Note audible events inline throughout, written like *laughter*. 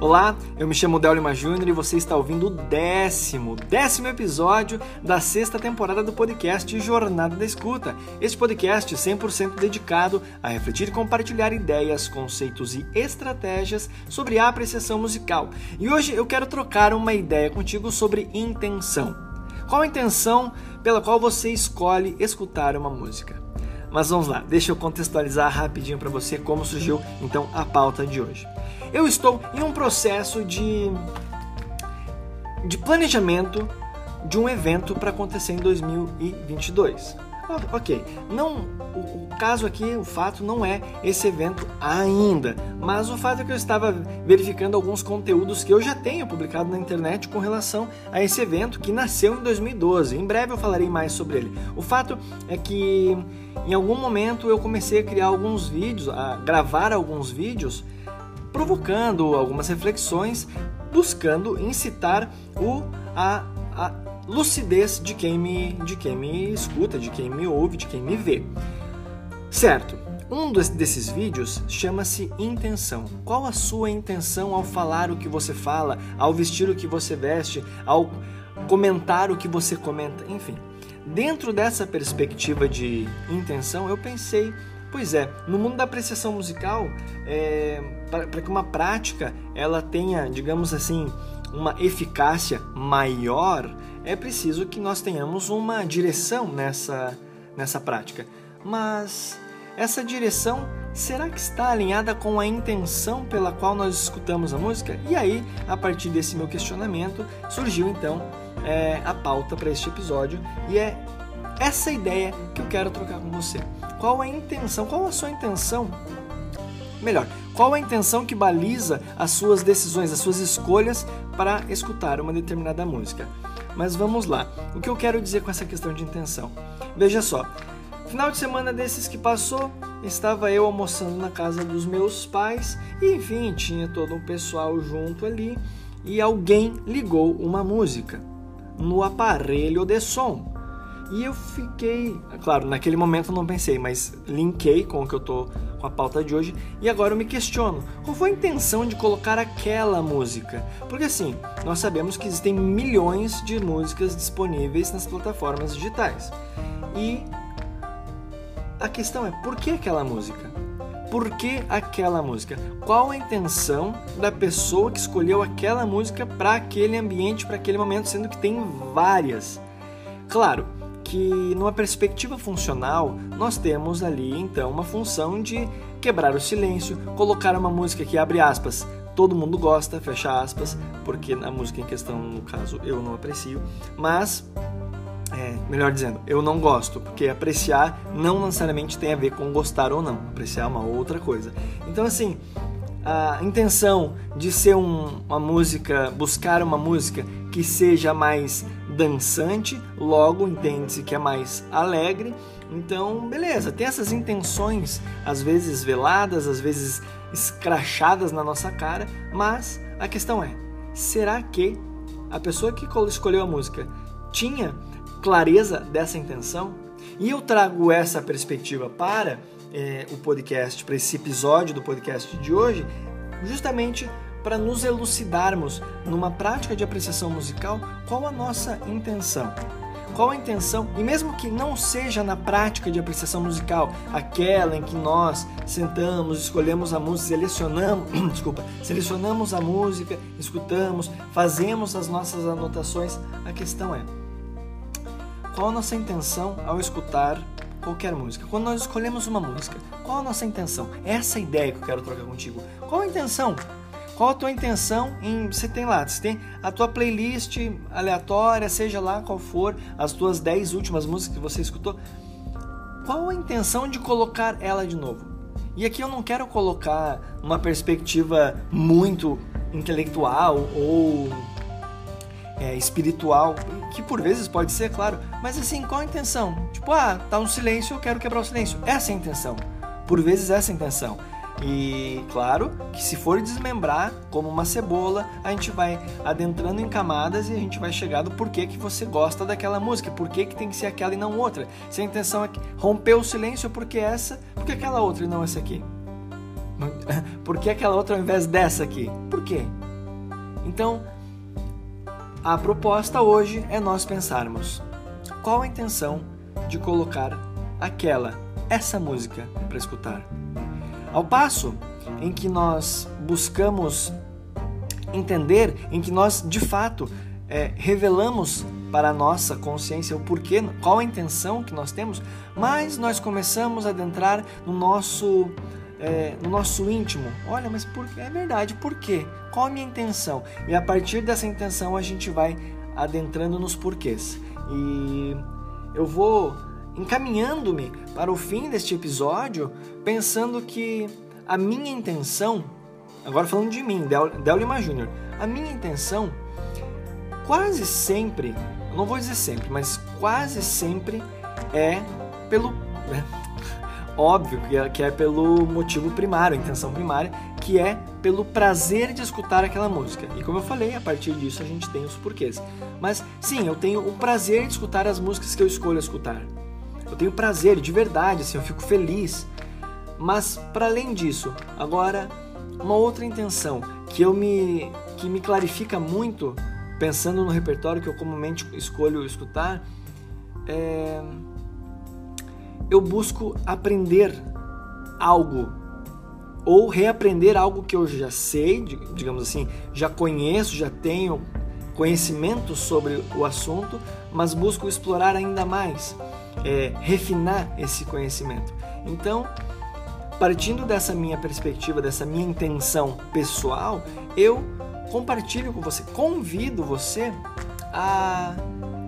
Olá, eu me chamo Delima Júnior e você está ouvindo o décimo, décimo episódio da sexta temporada do podcast Jornada da Escuta. Este podcast 100% dedicado a refletir e compartilhar ideias, conceitos e estratégias sobre a apreciação musical. E hoje eu quero trocar uma ideia contigo sobre intenção. Qual a intenção pela qual você escolhe escutar uma música? Mas vamos lá, deixa eu contextualizar rapidinho para você como surgiu então a pauta de hoje. Eu estou em um processo de de planejamento de um evento para acontecer em 2022. Ok, não, o, o, caso aqui, o fato não é esse evento ainda, mas o fato é que eu estava verificando alguns conteúdos que eu já tenho publicado na internet com relação a esse evento que nasceu em 2012. Em breve eu falarei mais sobre ele. O fato é que em algum momento eu comecei a criar alguns vídeos, a gravar alguns vídeos, provocando algumas reflexões, buscando incitar o a, a lucidez de quem me de quem me escuta, de quem me ouve, de quem me vê. Certo. Um desses vídeos chama-se intenção. Qual a sua intenção ao falar o que você fala, ao vestir o que você veste, ao comentar o que você comenta, enfim. Dentro dessa perspectiva de intenção, eu pensei, pois é, no mundo da apreciação musical, é, para que uma prática ela tenha, digamos assim, uma eficácia maior, é preciso que nós tenhamos uma direção nessa, nessa prática. Mas essa direção será que está alinhada com a intenção pela qual nós escutamos a música? E aí, a partir desse meu questionamento, surgiu então é, a pauta para este episódio e é essa ideia que eu quero trocar com você. Qual a intenção? Qual a sua intenção? Melhor, qual a intenção que baliza as suas decisões, as suas escolhas para escutar uma determinada música? Mas vamos lá. O que eu quero dizer com essa questão de intenção? Veja só. Final de semana desses que passou, estava eu almoçando na casa dos meus pais e enfim, tinha todo um pessoal junto ali e alguém ligou uma música no aparelho de som. E eu fiquei, claro, naquele momento eu não pensei, mas linkei com o que eu tô com a pauta de hoje e agora eu me questiono, qual foi a intenção de colocar aquela música? Porque assim, nós sabemos que existem milhões de músicas disponíveis nas plataformas digitais. E a questão é, por que aquela música? Por que aquela música? Qual a intenção da pessoa que escolheu aquela música para aquele ambiente, para aquele momento, sendo que tem várias? Claro que numa perspectiva funcional, nós temos ali então uma função de quebrar o silêncio, colocar uma música que abre aspas, todo mundo gosta, fecha aspas, porque a música em questão, no caso, eu não aprecio, mas é, melhor dizendo, eu não gosto, porque apreciar não necessariamente tem a ver com gostar ou não. Apreciar é uma outra coisa. Então, assim, a intenção de ser um, uma música, buscar uma música que seja mais dançante, logo entende-se que é mais alegre. Então, beleza, tem essas intenções, às vezes veladas, às vezes escrachadas na nossa cara, mas a questão é: será que a pessoa que escolheu a música tinha clareza dessa intenção. E eu trago essa perspectiva para é, o podcast, para esse episódio do podcast de hoje, justamente para nos elucidarmos numa prática de apreciação musical qual a nossa intenção. Qual a intenção? E mesmo que não seja na prática de apreciação musical, aquela em que nós sentamos, escolhemos a música, selecionamos, *clears throat* desculpa, selecionamos a música, escutamos, fazemos as nossas anotações, a questão é: qual a nossa intenção ao escutar qualquer música? Quando nós escolhemos uma música, qual a nossa intenção? Essa é ideia que eu quero trocar contigo. Qual a intenção? Qual a tua intenção em. Você tem lá, você tem a tua playlist aleatória, seja lá qual for, as tuas 10 últimas músicas que você escutou. Qual a intenção de colocar ela de novo? E aqui eu não quero colocar uma perspectiva muito intelectual ou é, espiritual, que por vezes pode ser, claro, mas assim, qual a intenção? Tipo, ah, tá um silêncio, eu quero quebrar o silêncio. Essa é a intenção. Por vezes essa é a intenção. E claro que se for desmembrar como uma cebola, a gente vai adentrando em camadas e a gente vai chegar do porquê que você gosta daquela música, porquê que tem que ser aquela e não outra. Se a intenção é romper o silêncio, porque essa, porque aquela outra e não essa aqui? Por que aquela outra ao invés dessa aqui? Por quê? Então, a proposta hoje é nós pensarmos qual a intenção de colocar aquela, essa música para escutar. Ao passo em que nós buscamos entender, em que nós de fato é, revelamos para a nossa consciência o porquê, qual a intenção que nós temos, mas nós começamos a adentrar no nosso é, no nosso íntimo. Olha, mas por, é verdade, por quê? Qual a minha intenção? E a partir dessa intenção a gente vai adentrando nos porquês. E eu vou encaminhando-me para o fim deste episódio pensando que a minha intenção, agora falando de mim, Del, Del Lima a minha intenção quase sempre, não vou dizer sempre, mas quase sempre é pelo. Né? Óbvio que é, que é pelo motivo primário, a intenção primária, que é pelo prazer de escutar aquela música. E como eu falei, a partir disso a gente tem os porquês. Mas sim, eu tenho o prazer de escutar as músicas que eu escolho escutar. Eu tenho prazer, de verdade, assim, eu fico feliz. Mas para além disso, agora uma outra intenção que eu me que me clarifica muito pensando no repertório que eu comumente escolho escutar, é... eu busco aprender algo ou reaprender algo que eu já sei, digamos assim, já conheço, já tenho conhecimento sobre o assunto, mas busco explorar ainda mais, é, refinar esse conhecimento. Então, partindo dessa minha perspectiva, dessa minha intenção pessoal, eu compartilho com você, convido você a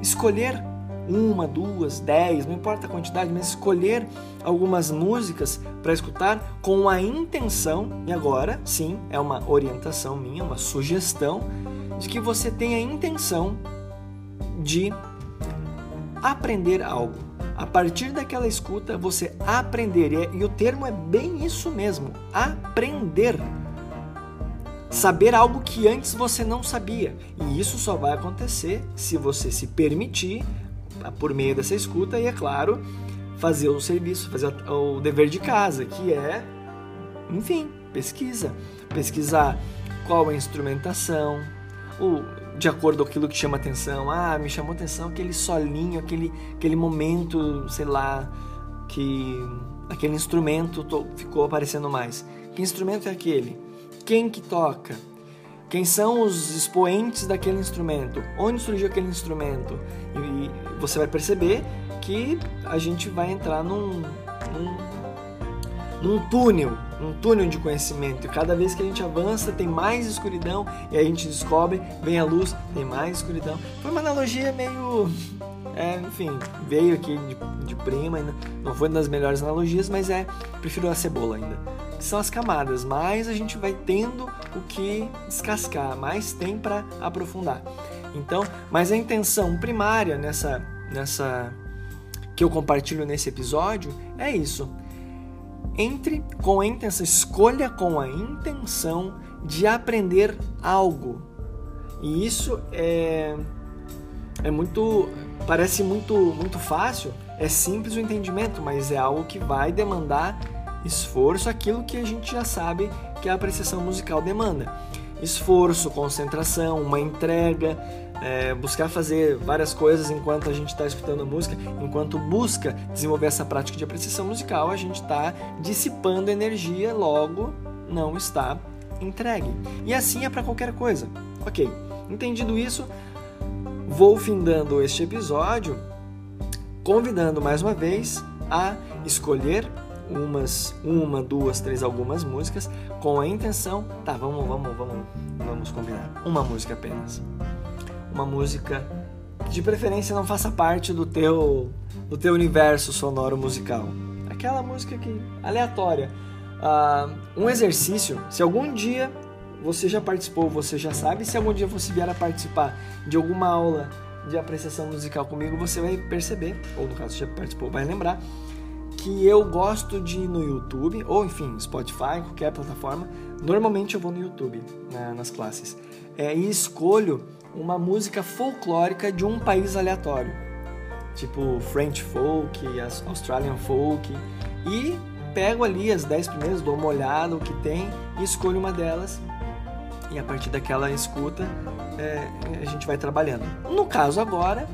escolher uma, duas, dez, não importa a quantidade, mas escolher algumas músicas para escutar com a intenção, e agora sim, é uma orientação minha, uma sugestão, de que você tenha a intenção de aprender algo. A partir daquela escuta, você aprender, e o termo é bem isso mesmo: aprender saber algo que antes você não sabia. E isso só vai acontecer se você se permitir, por meio dessa escuta, e é claro, fazer o serviço, fazer o dever de casa, que é, enfim, pesquisa. Pesquisar qual é a instrumentação, o, de acordo com aquilo que chama atenção. Ah, me chamou atenção aquele solinho, aquele, aquele momento, sei lá, que aquele instrumento ficou aparecendo mais. Que instrumento é aquele? quem que toca, quem são os expoentes daquele instrumento, onde surgiu aquele instrumento. E você vai perceber que a gente vai entrar num, num, num túnel, num túnel de conhecimento. E cada vez que a gente avança, tem mais escuridão, e a gente descobre, vem a luz, tem mais escuridão. Foi uma analogia meio. É, enfim, veio aqui de, de prima, não foi uma das melhores analogias, mas é. Prefiro a cebola ainda são as camadas, mais a gente vai tendo o que descascar, mais tem para aprofundar. Então, mas a intenção primária nessa nessa que eu compartilho nesse episódio é isso. Entre com a intenção, escolha com a intenção de aprender algo. E isso é é muito parece muito muito fácil, é simples o entendimento, mas é algo que vai demandar esforço, aquilo que a gente já sabe que a apreciação musical demanda. Esforço, concentração, uma entrega, é, buscar fazer várias coisas enquanto a gente está escutando música, enquanto busca desenvolver essa prática de apreciação musical, a gente está dissipando energia, logo não está entregue. E assim é para qualquer coisa. Ok, entendido isso, vou findando este episódio, convidando mais uma vez a escolher umas, uma, duas, três, algumas músicas com a intenção, tá, vamos, vamos, vamos, vamos combinar, uma música apenas, uma música que de preferência não faça parte do teu, do teu universo sonoro musical, aquela música que aleatória, uh, um exercício, se algum dia você já participou, você já sabe, se algum dia você vier a participar de alguma aula de apreciação musical comigo, você vai perceber, ou no caso já participou, vai lembrar que eu gosto de ir no YouTube, ou enfim, Spotify, qualquer plataforma. Normalmente eu vou no YouTube, né, nas classes. É, e escolho uma música folclórica de um país aleatório. Tipo French folk, Australian folk. E pego ali as 10 primeiras, dou uma olhada, o que tem, e escolho uma delas. e a partir daquela escuta é, a gente vai trabalhando. No caso agora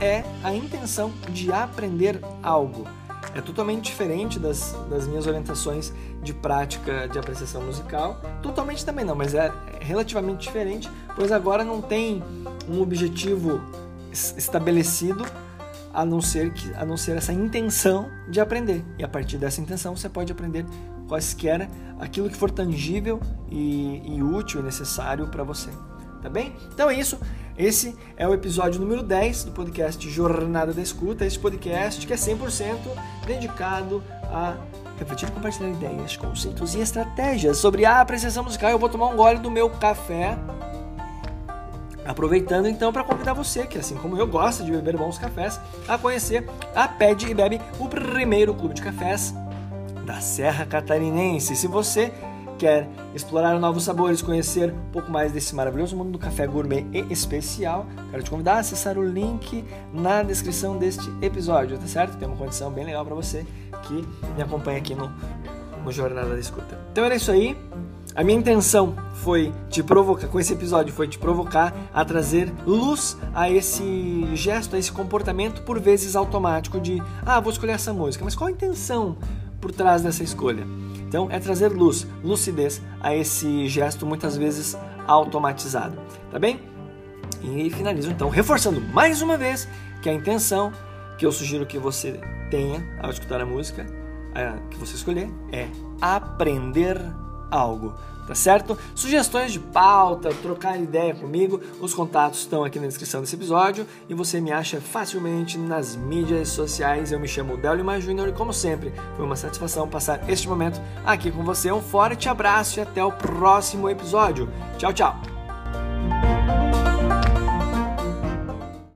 é a intenção de aprender algo. É totalmente diferente das, das minhas orientações de prática de apreciação musical. Totalmente também não, mas é relativamente diferente, pois agora não tem um objetivo estabelecido a não ser que a não ser essa intenção de aprender. E a partir dessa intenção você pode aprender quaisquer aquilo que for tangível e, e útil e necessário para você. Tá bem? Então é isso. Esse é o episódio número 10 do podcast Jornada da Escuta. Esse podcast que é 100% dedicado a refletir e compartilhar ideias, conceitos e estratégias sobre a apreciação musical. Eu vou tomar um gole do meu café. Aproveitando então para convidar você, que assim como eu gosta de beber bons cafés, a conhecer a Pede e Bebe, o primeiro clube de cafés da Serra Catarinense. Se você quer explorar novos sabores, conhecer um pouco mais desse maravilhoso mundo do café gourmet e especial, quero te convidar a acessar o link na descrição deste episódio, tá certo? Tem uma condição bem legal para você que me acompanha aqui no, no Jornada da Escuta. Então era isso aí. A minha intenção foi te provocar, com esse episódio, foi te provocar a trazer luz a esse gesto, a esse comportamento por vezes automático de, ah, vou escolher essa música, mas qual a intenção por trás dessa escolha? Então, é trazer luz, lucidez a esse gesto muitas vezes automatizado, tá bem? E finalizo então reforçando mais uma vez que a intenção que eu sugiro que você tenha ao escutar a música, que você escolher, é aprender algo tá certo? Sugestões de pauta, trocar ideia comigo, os contatos estão aqui na descrição desse episódio e você me acha facilmente nas mídias sociais. Eu me chamo Del Lima Júnior e como sempre, foi uma satisfação passar este momento aqui com você. Um forte abraço e até o próximo episódio. Tchau, tchau!